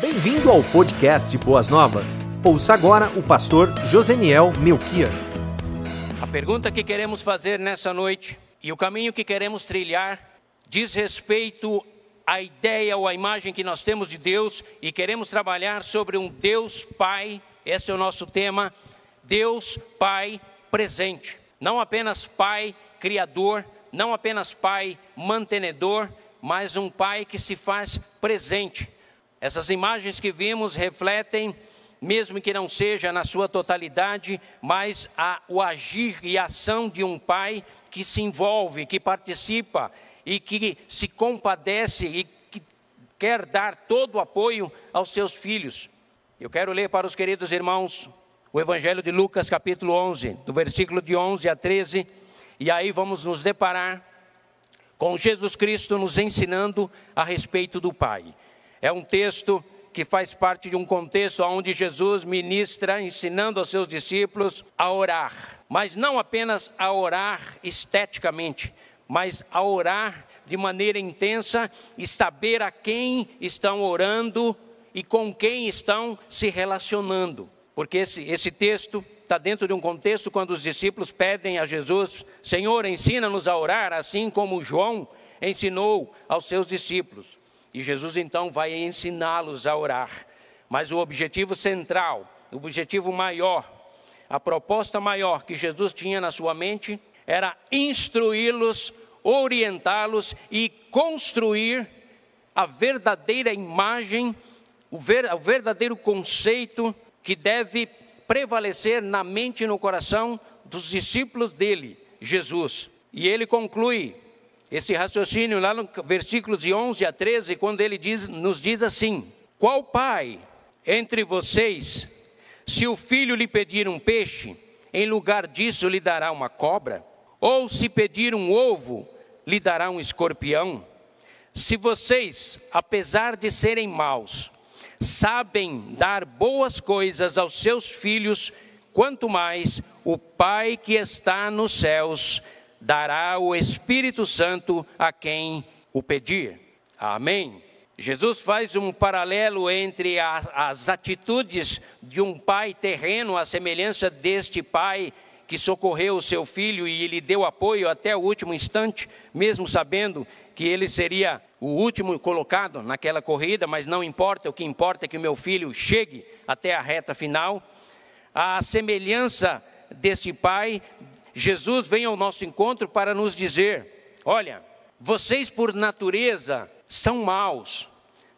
Bem-vindo ao podcast Boas Novas. Ouça agora o pastor Joseniel Melquias. A pergunta que queremos fazer nessa noite e o caminho que queremos trilhar diz respeito à ideia ou à imagem que nós temos de Deus e queremos trabalhar sobre um Deus Pai, esse é o nosso tema, Deus Pai presente. Não apenas Pai criador, não apenas Pai mantenedor, mas um Pai que se faz presente. Essas imagens que vimos refletem, mesmo que não seja na sua totalidade, mas a, o agir e a ação de um pai que se envolve, que participa e que se compadece e que quer dar todo o apoio aos seus filhos. Eu quero ler para os queridos irmãos o Evangelho de Lucas, capítulo 11, do versículo de 11 a 13, e aí vamos nos deparar com Jesus Cristo nos ensinando a respeito do Pai. É um texto que faz parte de um contexto onde Jesus ministra ensinando aos seus discípulos a orar, mas não apenas a orar esteticamente, mas a orar de maneira intensa e saber a quem estão orando e com quem estão se relacionando. Porque esse, esse texto está dentro de um contexto quando os discípulos pedem a Jesus: Senhor, ensina-nos a orar, assim como João ensinou aos seus discípulos. E Jesus então vai ensiná-los a orar. Mas o objetivo central, o objetivo maior, a proposta maior que Jesus tinha na sua mente era instruí-los, orientá-los e construir a verdadeira imagem, o, ver, o verdadeiro conceito que deve prevalecer na mente e no coração dos discípulos dele, Jesus. E ele conclui esse raciocínio lá no versículos de 11 a 13, quando ele diz, nos diz assim: Qual pai entre vocês, se o filho lhe pedir um peixe, em lugar disso lhe dará uma cobra? Ou se pedir um ovo, lhe dará um escorpião? Se vocês, apesar de serem maus, sabem dar boas coisas aos seus filhos, quanto mais o Pai que está nos céus dará o Espírito Santo a quem o pedir. Amém. Jesus faz um paralelo entre as atitudes de um pai terreno, a semelhança deste pai que socorreu o seu filho e lhe deu apoio até o último instante, mesmo sabendo que ele seria o último colocado naquela corrida, mas não importa, o que importa é que meu filho chegue até a reta final. A semelhança deste pai, Jesus vem ao nosso encontro para nos dizer: olha, vocês por natureza são maus,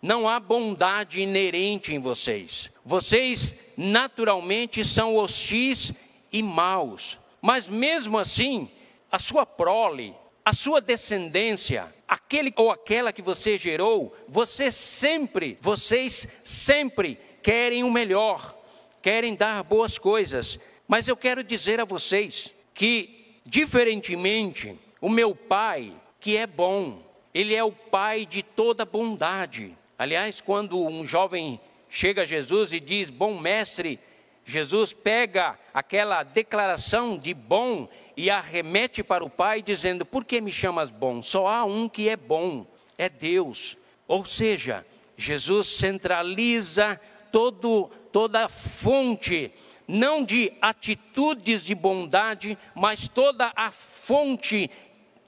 não há bondade inerente em vocês. Vocês naturalmente são hostis e maus, mas mesmo assim, a sua prole, a sua descendência, aquele ou aquela que você gerou, você sempre, vocês sempre querem o melhor, querem dar boas coisas. Mas eu quero dizer a vocês que, diferentemente, o meu pai, que é bom, ele é o pai de toda bondade. Aliás, quando um jovem chega a Jesus e diz: Bom mestre, Jesus pega aquela declaração de bom e arremete para o Pai, dizendo: Por que me chamas bom? Só há um que é bom, é Deus. Ou seja, Jesus centraliza todo, toda a fonte, não de atitudes de bondade, mas toda a fonte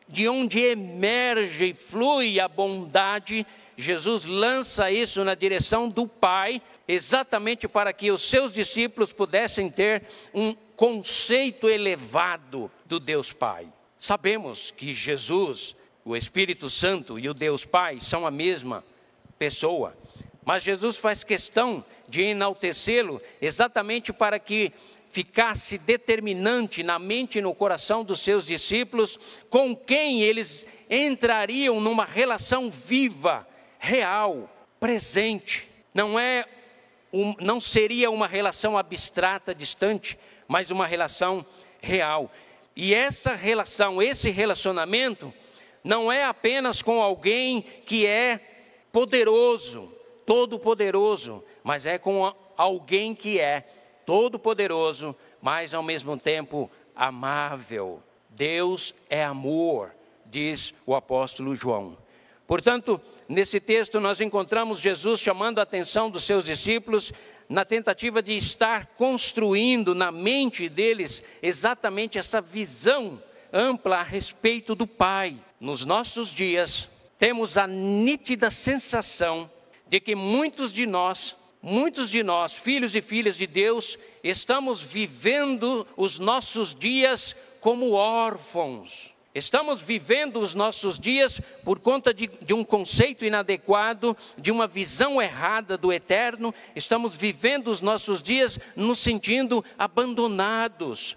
de onde emerge e flui a bondade. Jesus lança isso na direção do Pai, exatamente para que os seus discípulos pudessem ter um conceito elevado do Deus Pai. Sabemos que Jesus, o Espírito Santo e o Deus Pai são a mesma pessoa, mas Jesus faz questão de enaltecê-lo exatamente para que ficasse determinante na mente e no coração dos seus discípulos, com quem eles entrariam numa relação viva, real, presente. Não é um, não seria uma relação abstrata, distante, mas uma relação real. E essa relação, esse relacionamento, não é apenas com alguém que é poderoso, todo-poderoso, mas é com alguém que é todo-poderoso, mas ao mesmo tempo amável. Deus é amor, diz o apóstolo João. Portanto, Nesse texto, nós encontramos Jesus chamando a atenção dos seus discípulos na tentativa de estar construindo na mente deles exatamente essa visão ampla a respeito do Pai. Nos nossos dias, temos a nítida sensação de que muitos de nós, muitos de nós, filhos e filhas de Deus, estamos vivendo os nossos dias como órfãos. Estamos vivendo os nossos dias por conta de, de, um conceito inadequado, de uma visão errada do eterno. Estamos vivendo os nossos dias nos sentindo abandonados,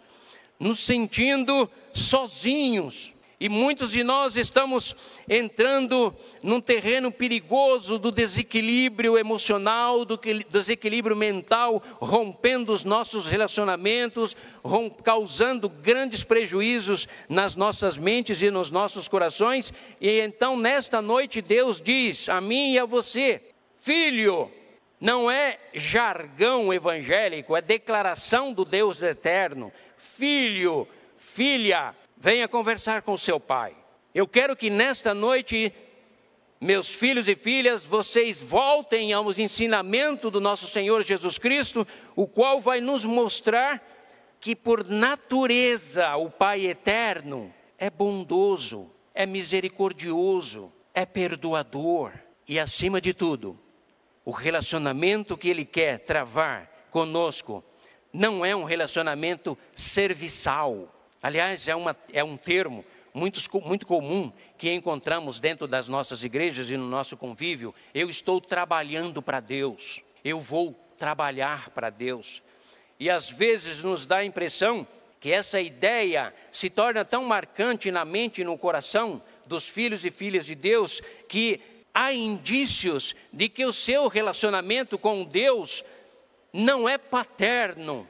nos sentindo sozinhos. E muitos de nós estamos entrando num terreno perigoso do desequilíbrio emocional, do desequilíbrio mental, rompendo os nossos relacionamentos, causando grandes prejuízos nas nossas mentes e nos nossos corações. E então, nesta noite, Deus diz a mim e a você: Filho, não é jargão evangélico, é declaração do Deus eterno. Filho, filha, venha conversar com seu pai. Eu quero que nesta noite, meus filhos e filhas, vocês voltem aos ensinamentos do nosso Senhor Jesus Cristo, o qual vai nos mostrar que por natureza o Pai eterno é bondoso, é misericordioso, é perdoador e acima de tudo, o relacionamento que ele quer travar conosco não é um relacionamento serviçal Aliás, é, uma, é um termo muito, muito comum que encontramos dentro das nossas igrejas e no nosso convívio. Eu estou trabalhando para Deus, eu vou trabalhar para Deus. E às vezes nos dá a impressão que essa ideia se torna tão marcante na mente e no coração dos filhos e filhas de Deus que há indícios de que o seu relacionamento com Deus não é paterno,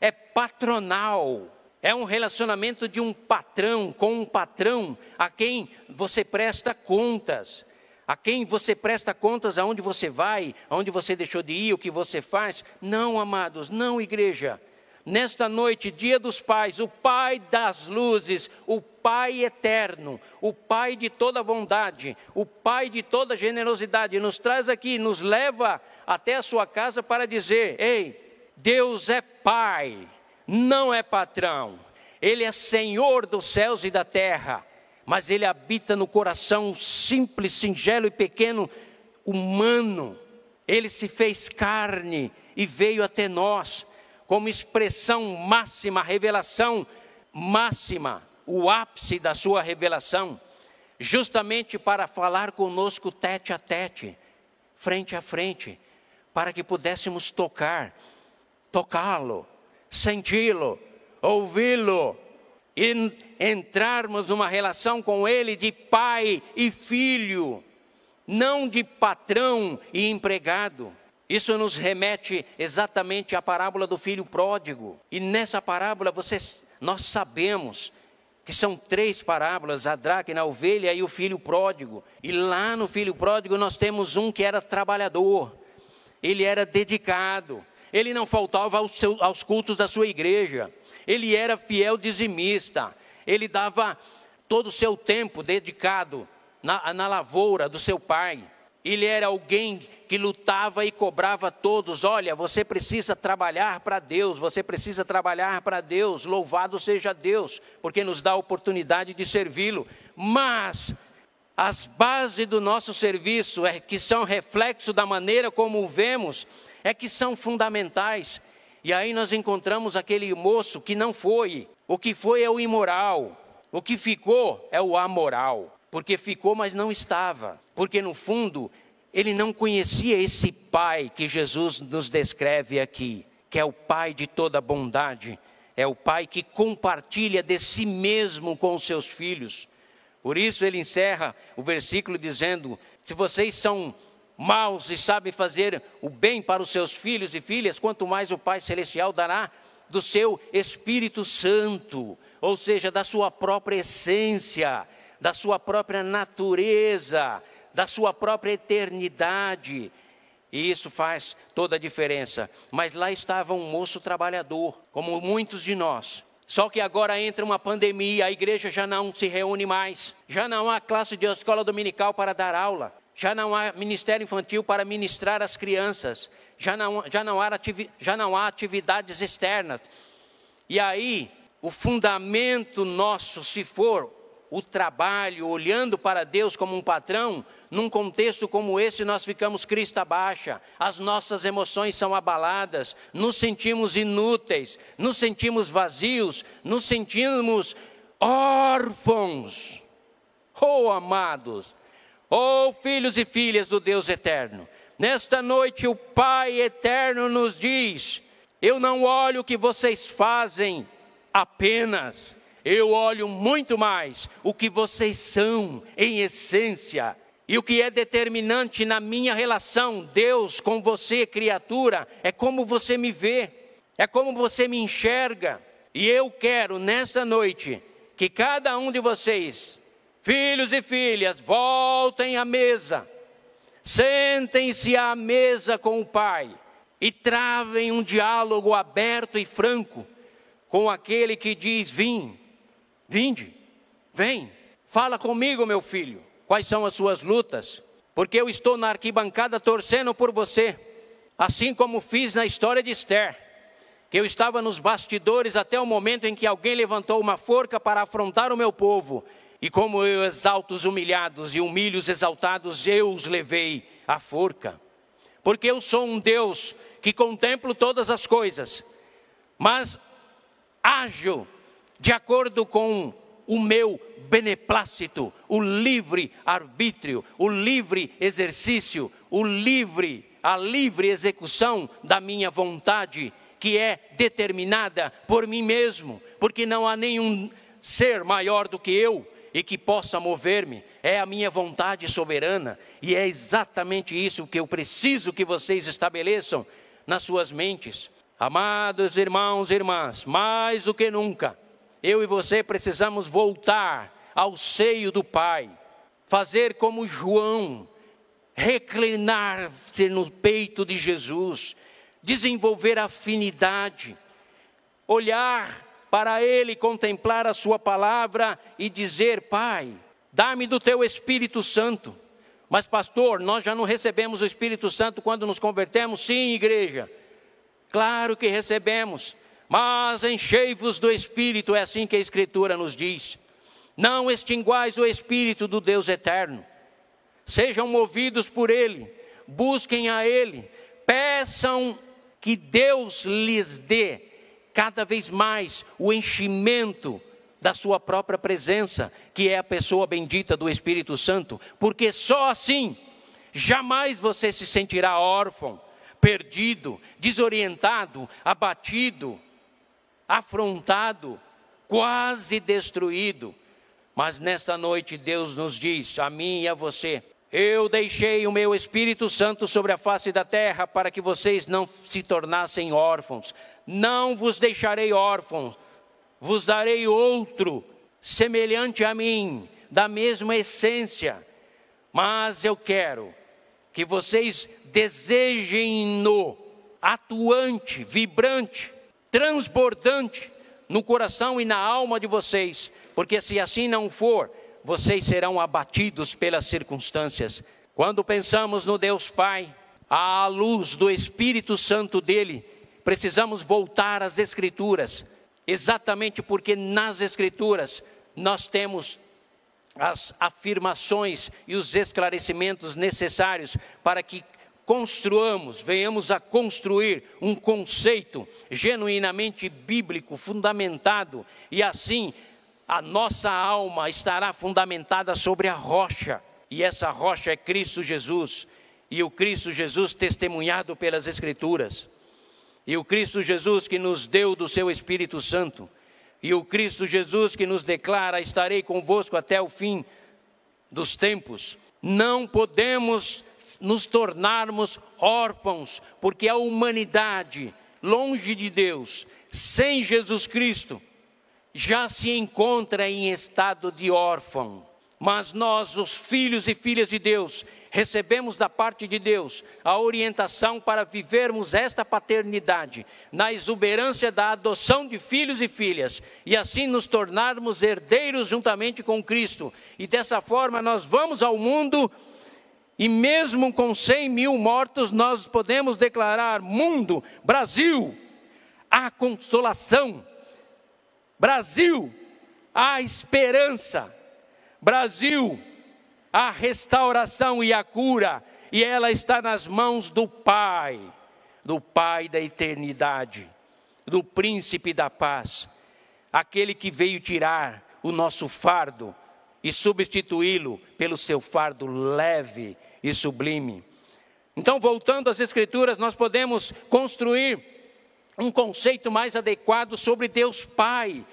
é patronal é um relacionamento de um patrão com um patrão a quem você presta contas. A quem você presta contas aonde você vai, aonde você deixou de ir, o que você faz. Não, amados, não, igreja. Nesta noite, dia dos pais, o Pai das luzes, o Pai eterno, o Pai de toda bondade, o Pai de toda generosidade, nos traz aqui, nos leva até a sua casa para dizer: Ei, Deus é Pai não é patrão, ele é senhor dos céus e da terra, mas ele habita no coração simples, singelo e pequeno humano. Ele se fez carne e veio até nós como expressão máxima, revelação máxima, o ápice da sua revelação, justamente para falar conosco tete a tete, frente a frente, para que pudéssemos tocar, tocá-lo, senti-lo, ouvi-lo, e entrarmos numa relação com Ele de pai e filho, não de patrão e empregado. Isso nos remete exatamente à parábola do filho pródigo. E nessa parábola vocês, nós sabemos que são três parábolas: a dracma, a ovelha e o filho pródigo. E lá no filho pródigo nós temos um que era trabalhador, ele era dedicado, ele não faltava aos, seus, aos cultos da sua igreja, ele era fiel dizimista, ele dava todo o seu tempo dedicado na, na lavoura do seu pai. Ele era alguém que lutava e cobrava todos: olha, você precisa trabalhar para Deus, você precisa trabalhar para Deus, louvado seja Deus, porque nos dá a oportunidade de servi-lo. Mas as bases do nosso serviço, é, que são reflexo da maneira como o vemos, é que são fundamentais. E aí nós encontramos aquele moço que não foi. O que foi é o imoral. O que ficou é o amoral. Porque ficou, mas não estava. Porque no fundo, ele não conhecia esse pai que Jesus nos descreve aqui, que é o pai de toda bondade. É o pai que compartilha de si mesmo com os seus filhos. Por isso ele encerra o versículo dizendo: Se vocês são maus e sabem fazer o bem para os seus filhos e filhas, quanto mais o Pai Celestial dará do seu Espírito Santo, ou seja, da sua própria essência, da sua própria natureza, da sua própria eternidade. E isso faz toda a diferença. Mas lá estava um moço trabalhador, como muitos de nós. Só que agora entra uma pandemia, a igreja já não se reúne mais, já não há classe de escola dominical para dar aula. Já não há ministério infantil para ministrar as crianças, já não, já não, há, já não há atividades externas. E aí, o fundamento nosso, se for o trabalho, olhando para Deus como um patrão, num contexto como esse, nós ficamos crista baixa, as nossas emoções são abaladas, nos sentimos inúteis, nos sentimos vazios, nos sentimos órfãos. Oh, amados, oh, filhos e filhas do Deus eterno, nesta noite o Pai eterno nos diz: Eu não olho o que vocês fazem apenas, eu olho muito mais o que vocês são em essência. E o que é determinante na minha relação, Deus com você, criatura, é como você me vê, é como você me enxerga. E eu quero nesta noite que cada um de vocês, filhos e filhas, voltem à mesa, sentem-se à mesa com o Pai e travem um diálogo aberto e franco com aquele que diz: Vim, vinde, vem, fala comigo, meu filho, quais são as suas lutas, porque eu estou na arquibancada torcendo por você, assim como fiz na história de Esther, que eu estava nos bastidores até o momento em que alguém levantou uma forca para afrontar o meu povo, e como eu exalto os humilhados e humilho os exaltados, eu os levei à forca, porque eu sou um Deus que contemplo todas as coisas, mas ágil de acordo com o meu beneplácito, o livre arbítrio, o livre exercício, o livre, a livre execução da minha vontade, que é determinada por mim mesmo, porque não há nenhum ser maior do que eu e que possa mover-me, é a minha vontade soberana, e é exatamente isso que eu preciso que vocês estabeleçam nas suas mentes. Amados irmãos e irmãs, mais do que nunca, eu e você precisamos voltar ao seio do Pai, fazer como João, reclinar-se no peito de Jesus, desenvolver afinidade, olhar para Ele, contemplar a Sua palavra e dizer: Pai, dá-me do Teu Espírito Santo. Mas, pastor, nós já não recebemos o Espírito Santo quando nos convertemos? Sim, igreja. Claro que recebemos, mas enchei-vos do Espírito, é assim que a Escritura nos diz. Não extinguais o Espírito do Deus eterno. Sejam movidos por Ele, busquem a Ele, peçam que Deus lhes dê cada vez mais o enchimento da sua própria presença, que é a pessoa bendita do Espírito Santo, porque só assim jamais você se sentirá órfão perdido, desorientado, abatido, afrontado, quase destruído. Mas nesta noite Deus nos diz, a mim e a você, eu deixei o meu Espírito Santo sobre a face da terra para que vocês não se tornassem órfãos. Não vos deixarei órfãos, vos darei outro, semelhante a mim, da mesma essência. Mas eu quero que vocês desejem-no atuante, vibrante, transbordante no coração e na alma de vocês, porque se assim não for, vocês serão abatidos pelas circunstâncias. Quando pensamos no Deus Pai, à luz do Espírito Santo dele, precisamos voltar às Escrituras, exatamente porque nas Escrituras nós temos as afirmações e os esclarecimentos necessários para que construamos, venhamos a construir um conceito genuinamente bíblico, fundamentado, e assim a nossa alma estará fundamentada sobre a rocha, e essa rocha é Cristo Jesus, e o Cristo Jesus testemunhado pelas Escrituras, e o Cristo Jesus que nos deu do seu Espírito Santo, e o Cristo Jesus que nos declara: estarei convosco até o fim dos tempos. Não podemos nos tornarmos órfãos, porque a humanidade, longe de Deus, sem Jesus Cristo, já se encontra em estado de órfão. Mas nós, os filhos e filhas de Deus, recebemos da parte de Deus a orientação para vivermos esta paternidade na exuberância da adoção de filhos e filhas e assim nos tornarmos herdeiros juntamente com Cristo. E dessa forma nós vamos ao mundo E mesmo com 100 mil mortos, nós podemos declarar: mundo, Brasil, há consolação. Brasil, há esperança. Brasil, há restauração e a cura. E ela está nas mãos do Pai, do Pai da eternidade, do Príncipe da paz, aquele que veio tirar o nosso fardo e substituí-lo pelo seu fardo leve e sublime. Então, voltando às Escrituras, nós podemos construir um conceito mais adequado sobre Deus Pai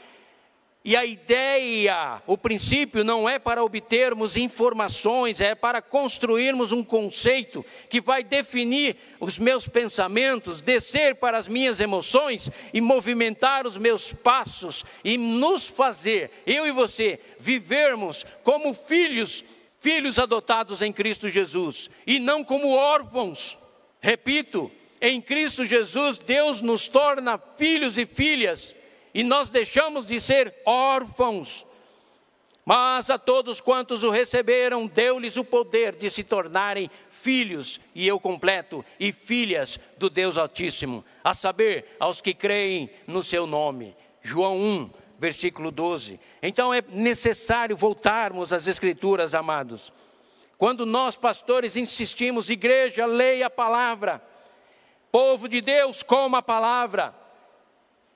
e a ideia, o princípio não é para obtermos informações, é para construirmos um conceito que vai definir os meus pensamentos, descer para as minhas emoções e movimentar os meus passos e nos fazer, eu e você, vivermos como filhos, filhos adotados em Cristo Jesus e não como órfãos. Repito, em Cristo Jesus, Deus nos torna filhos e filhas e nós deixamos de ser órfãos. Mas a todos quantos o receberam, deu-lhes o poder de se tornarem filhos, e eu completo, e filhas do Deus Altíssimo, a saber, aos que creem no seu nome. João 1, versículo 12. Então é necessário voltarmos às Escrituras, amados. Quando nós, pastores, insistimos, igreja, leia a palavra, povo de Deus, coma a palavra.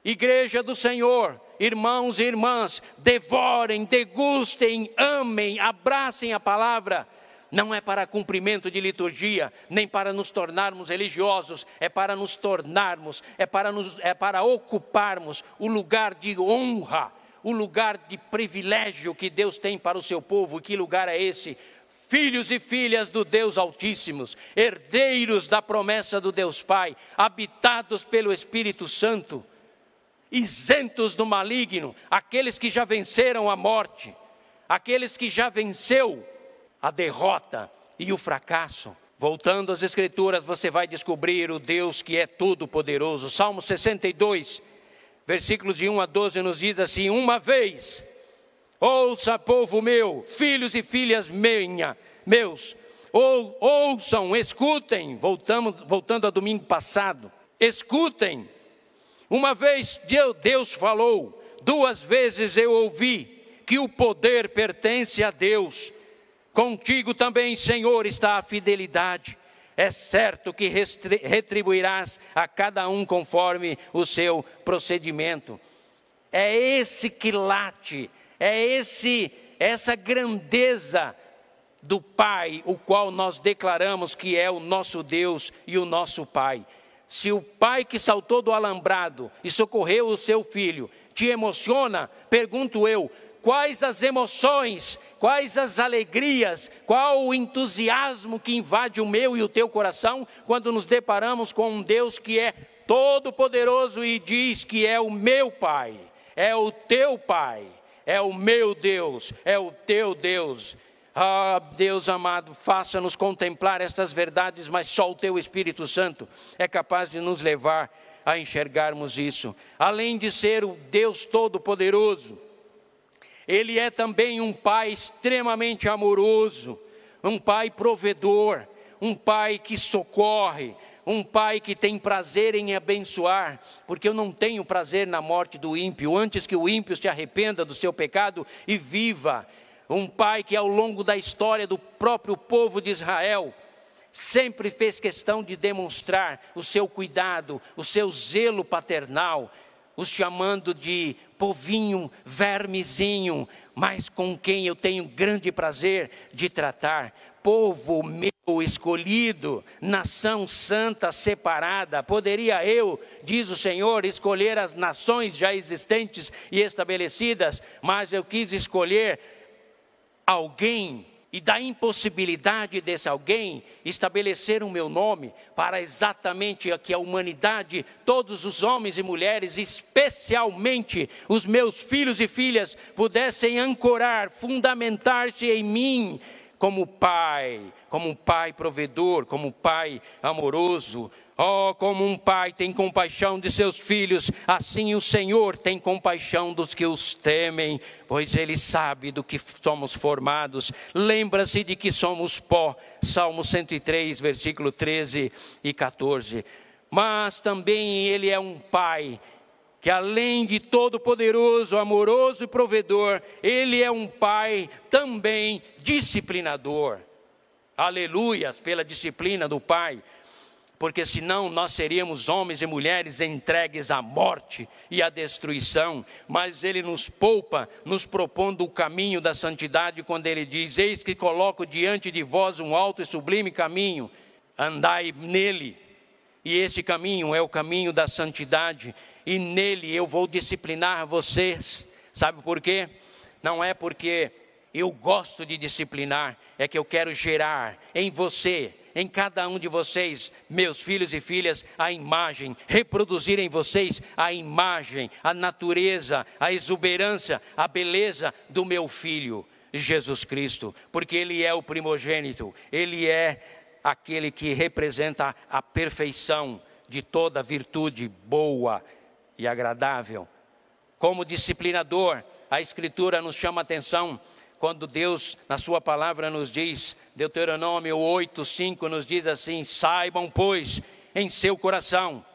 Igreja do Senhor, irmãos e irmãs, devorem, degustem, amem, abracem a palavra. Não é para cumprimento de liturgia, nem para nos tornarmos religiosos, é para nos tornarmos, é para, nos, é para ocuparmos o lugar de honra, o lugar de privilégio que Deus tem para o seu povo. Que lugar é esse? filhos e filhas do Deus Altíssimos, herdeiros da promessa do Deus Pai, habitados pelo Espírito Santo isentos do maligno, aqueles que já venceram a morte, aqueles que já venceu a derrota e o fracasso. Voltando às Escrituras, você vai descobrir o Deus que é todo-poderoso. Salmo 62, versículos de 1 a 12, nos diz assim: Uma vez, ouça, povo meu, filhos e filhas minha, meus, ou, ouçam, escutem, voltamos, voltando a domingo passado, escutem uma vez Deus falou, duas vezes eu ouvi que o poder pertence a Deus. Contigo também, Senhor, está a fidelidade. É certo que retribuirás a cada um conforme o seu procedimento. É esse que late, é esse essa grandeza do Pai, o qual nós declaramos que é o nosso Deus e o nosso Pai. Se o pai que saltou do alambrado e socorreu o seu filho te emociona, pergunto eu, quais as emoções, quais as alegrias, qual o entusiasmo que invade o meu e o teu coração quando nos deparamos com um Deus que é todo-poderoso e diz que é o meu Pai, é o teu Pai, é o meu Deus, é o teu Deus. Ah, Deus amado, faça-nos contemplar estas verdades, mas só o Teu Espírito Santo é capaz de nos levar a enxergarmos isso. Além de ser o Deus Todo-Poderoso, Ele é também um Pai extremamente amoroso, um Pai provedor, um Pai que socorre, um pai que tem prazer em abençoar, porque eu não tenho prazer na morte do ímpio, antes que o ímpio se arrependa do seu pecado e viva um pai que ao longo da história do próprio povo de Israel sempre fez questão de demonstrar o seu cuidado, o seu zelo paternal, os chamando de povinho, vermezinho, mas com quem eu tenho grande prazer de tratar, povo meu escolhido, nação santa separada. Poderia eu, diz o Senhor, escolher as nações já existentes e estabelecidas, mas eu quis escolher alguém e da impossibilidade desse alguém estabelecer o meu nome para exatamente que a humanidade, todos os homens e mulheres, especialmente os meus filhos e filhas, pudessem ancorar, fundamentar-se em mim como pai, como um pai provedor, como um pai amoroso, Oh, como um pai tem compaixão de seus filhos, assim o Senhor tem compaixão dos que os temem, pois ele sabe do que somos formados. Lembra-se de que somos pó. Salmo 103, versículo 13 e 14. Mas também ele é um pai que além de todo poderoso, amoroso e provedor, ele é um pai também disciplinador. Aleluias pela disciplina do pai porque senão nós seríamos homens e mulheres entregues à morte e à destruição, mas ele nos poupa, nos propondo o caminho da santidade, quando ele diz: Eis que coloco diante de vós um alto e sublime caminho, andai nele. E esse caminho é o caminho da santidade, e nele eu vou disciplinar vocês. Sabe por quê? Não é porque eu gosto de disciplinar, é que eu quero gerar em você em cada um de vocês, meus filhos e filhas, a imagem, reproduzir em vocês a imagem, a natureza, a exuberância, a beleza do meu filho, Jesus Cristo, porque Ele é o primogênito, Ele é aquele que representa a perfeição de toda virtude boa e agradável. Como disciplinador, a Escritura nos chama a atenção quando Deus, na Sua palavra, nos diz Deuteronômio 8, 5 nos diz assim: Saibam, pois, em seu coração,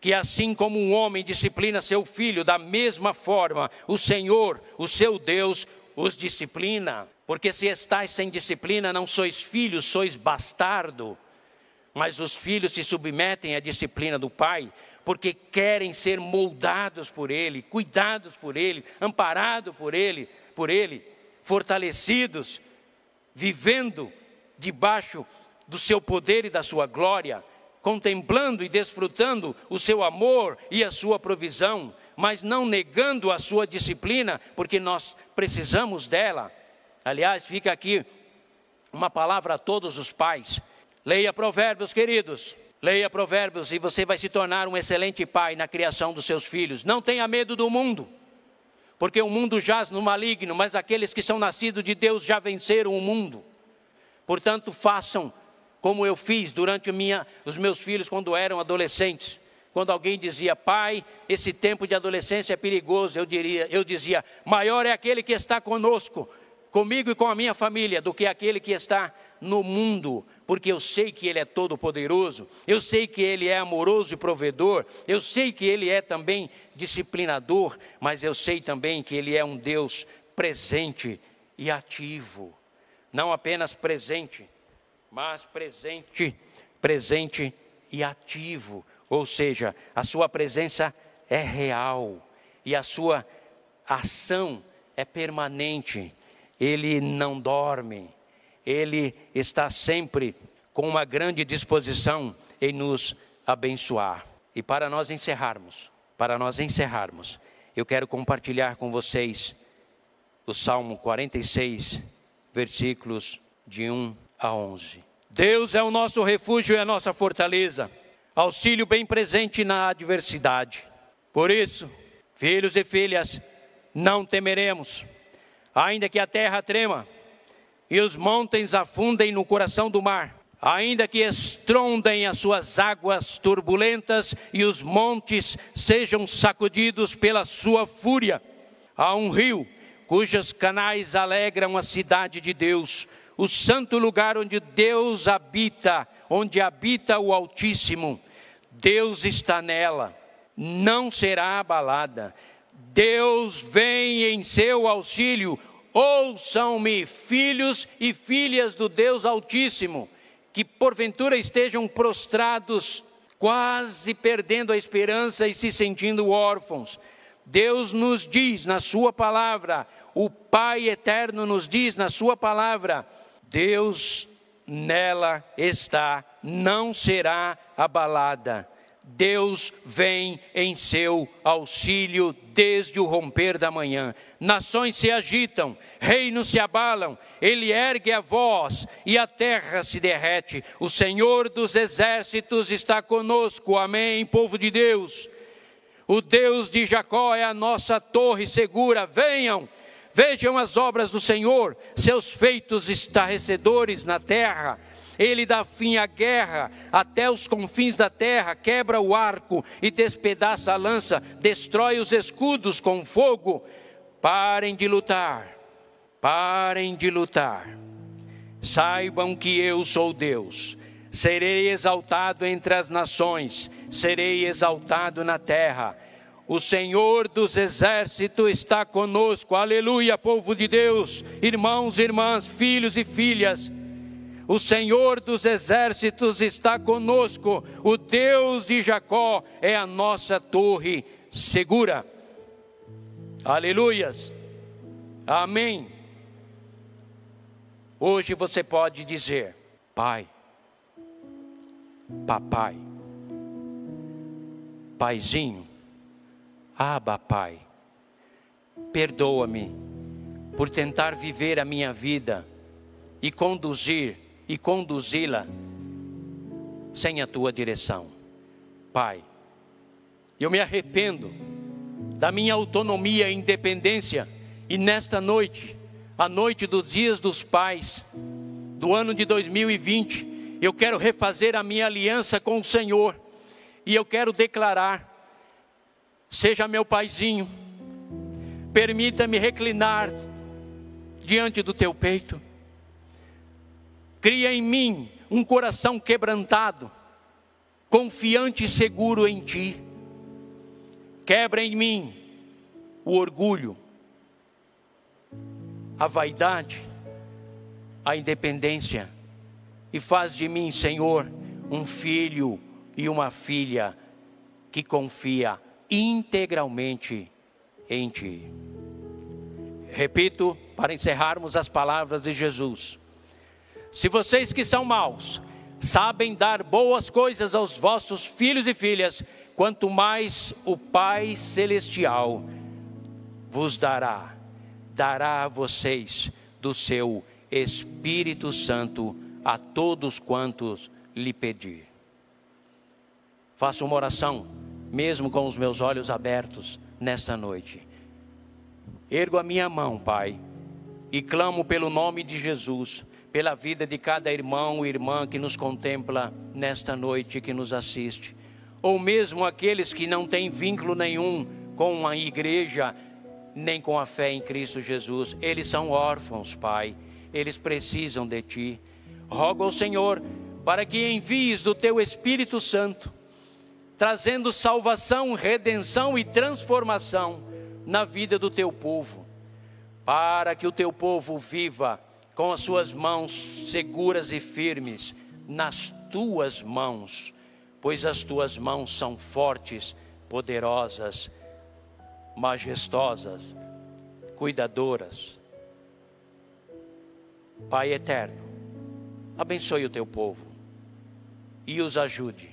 que assim como um homem disciplina seu filho, da mesma forma o Senhor, o seu Deus, os disciplina. Porque se estáis sem disciplina, não sois filhos, sois bastardo. Mas os filhos se submetem à disciplina do pai, porque querem ser moldados por ele, cuidados por ele, amparados por ele, por ele, fortalecidos vivendo debaixo do seu poder e da sua glória, contemplando e desfrutando o seu amor e a sua provisão, mas não negando a sua disciplina, porque nós precisamos dela. Aliás, fica aqui uma palavra a todos os pais. Leia Provérbios, queridos. Leia Provérbios e você vai se tornar um excelente pai na criação dos seus filhos. Não tenha medo do mundo porque o mundo jaz no maligno, mas aqueles que são nascidos de Deus já venceram o mundo. Portanto, façam como eu fiz durante minha, os meus filhos quando eram adolescentes. Quando alguém dizia, pai, esse tempo de adolescência é perigoso, eu, diria, eu dizia, maior é aquele que está conosco, comigo e com a minha família, do que aquele que está no mundo, porque eu sei que Ele é todo-poderoso, eu sei que Ele é amoroso e provedor, eu sei que Ele é também disciplinador, mas eu sei também que Ele é um Deus presente e ativo. Não apenas presente, mas presente, presente e ativo. Ou seja, a Sua presença é real e a Sua ação é permanente. Ele não dorme, ele está sempre com uma grande disposição em nos abençoar. E para nós encerrarmos, para nós encerrarmos, eu quero compartilhar com vocês o Salmo 46, versículos de 1 a 11. Deus é o nosso refúgio e a nossa fortaleza, auxílio bem presente na adversidade. Por isso, filhos e filhas, não temeremos, ainda que a terra trema e os montes afundem no coração do mar, ainda que estrondem as suas águas turbulentas e os montes sejam sacudidos pela sua fúria. Há um rio cujos canais alegram a cidade de Deus, o santo lugar onde Deus habita, onde habita o Altíssimo. Deus está nela, não será abalada. Deus vem em seu auxílio, Ouçam-me, filhos e filhas do Deus Altíssimo, que porventura estejam prostrados, quase perdendo a esperança e se sentindo órfãos. Deus nos diz na Sua palavra, o Pai eterno nos diz na Sua palavra: Deus nela está, não será abalada. Deus vem em seu auxílio desde o romper da manhã. Nações se agitam, reinos se abalam, ele ergue a voz e a terra se derrete. O Senhor dos exércitos está conosco. Amém, povo de Deus. O Deus de Jacó é a nossa torre segura. Venham, vejam as obras do Senhor, seus feitos estarrecedores na terra Ele dá fim à guerra até os confins da terra, quebra o arco e despedaça a lança, destrói os escudos com fogo. Parem de lutar, parem de lutar. Saibam que eu sou Deus. Serei exaltado entre as nações, serei exaltado na terra. O Senhor dos exércitos está conosco. Aleluia, povo de Deus, irmãos, irmãs, filhos e filhas. O Senhor dos exércitos está conosco. O Deus de Jacó é a nossa torre segura. Aleluias. Amém. Hoje você pode dizer: Pai, Papai, Paizinho, Aba, Pai, perdoa-me por tentar viver a minha vida e conduzir e conduzi-la sem a tua direção. Pai, eu me arrependo da minha autonomia e independência e nesta noite, a noite dos dias dos pais do ano de 2020, eu quero refazer a minha aliança com o Senhor e eu quero declarar Seja meu paizinho, permita-me reclinar diante do teu peito. Cria em mim um coração quebrantado, confiante e seguro em ti. Quebra em mim o orgulho, a vaidade, a independência e faz de mim, Senhor, um filho e uma filha que confia integralmente em ti. Repito, para encerrarmos as palavras de Jesus: Se vocês que são maus sabem dar boas coisas aos vossos filhos e filhas, quanto mais o Pai Celestial vos dará, dará a vocês do seu Espírito Santo a todos quantos lhe pedir. Faça uma oração mesmo com os meus olhos abertos nesta noite. Ergo a minha mão, Pai, e clamo pelo nome de Jesus, pela vida de cada irmão e irmã que nos contempla nesta noite, que nos assiste, ou mesmo aqueles que não têm vínculo nenhum com a igreja, nem com a fé em Cristo Jesus. Eles são órfãos, Pai, eles precisam de Ti. Rogo ao Senhor para que envies do Teu Espírito Santo trazendo salvação, redenção e transformação na vida do teu povo, para que o teu povo viva com as suas mãos seguras e firmes nas tuas mãos, pois as tuas mãos são fortes, poderosas, majestosas, cuidadoras. Pai eterno, abençoe o teu povo e os ajude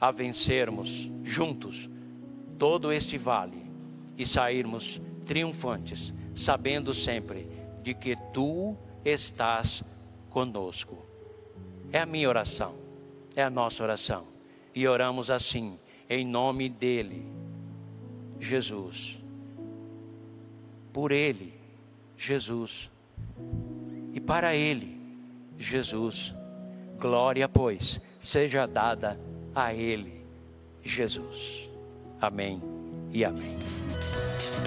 a vencermos juntos todo este vale e sairmos triunfantes, sabendo sempre de que tu estás conosco. É a minha oração, é a nossa oração. E oramos assim, em nome dele, Jesus. Por ele, Jesus. E para ele, Jesus. Glória, pois, seja dada a Ele, Jesus. Amém e amém.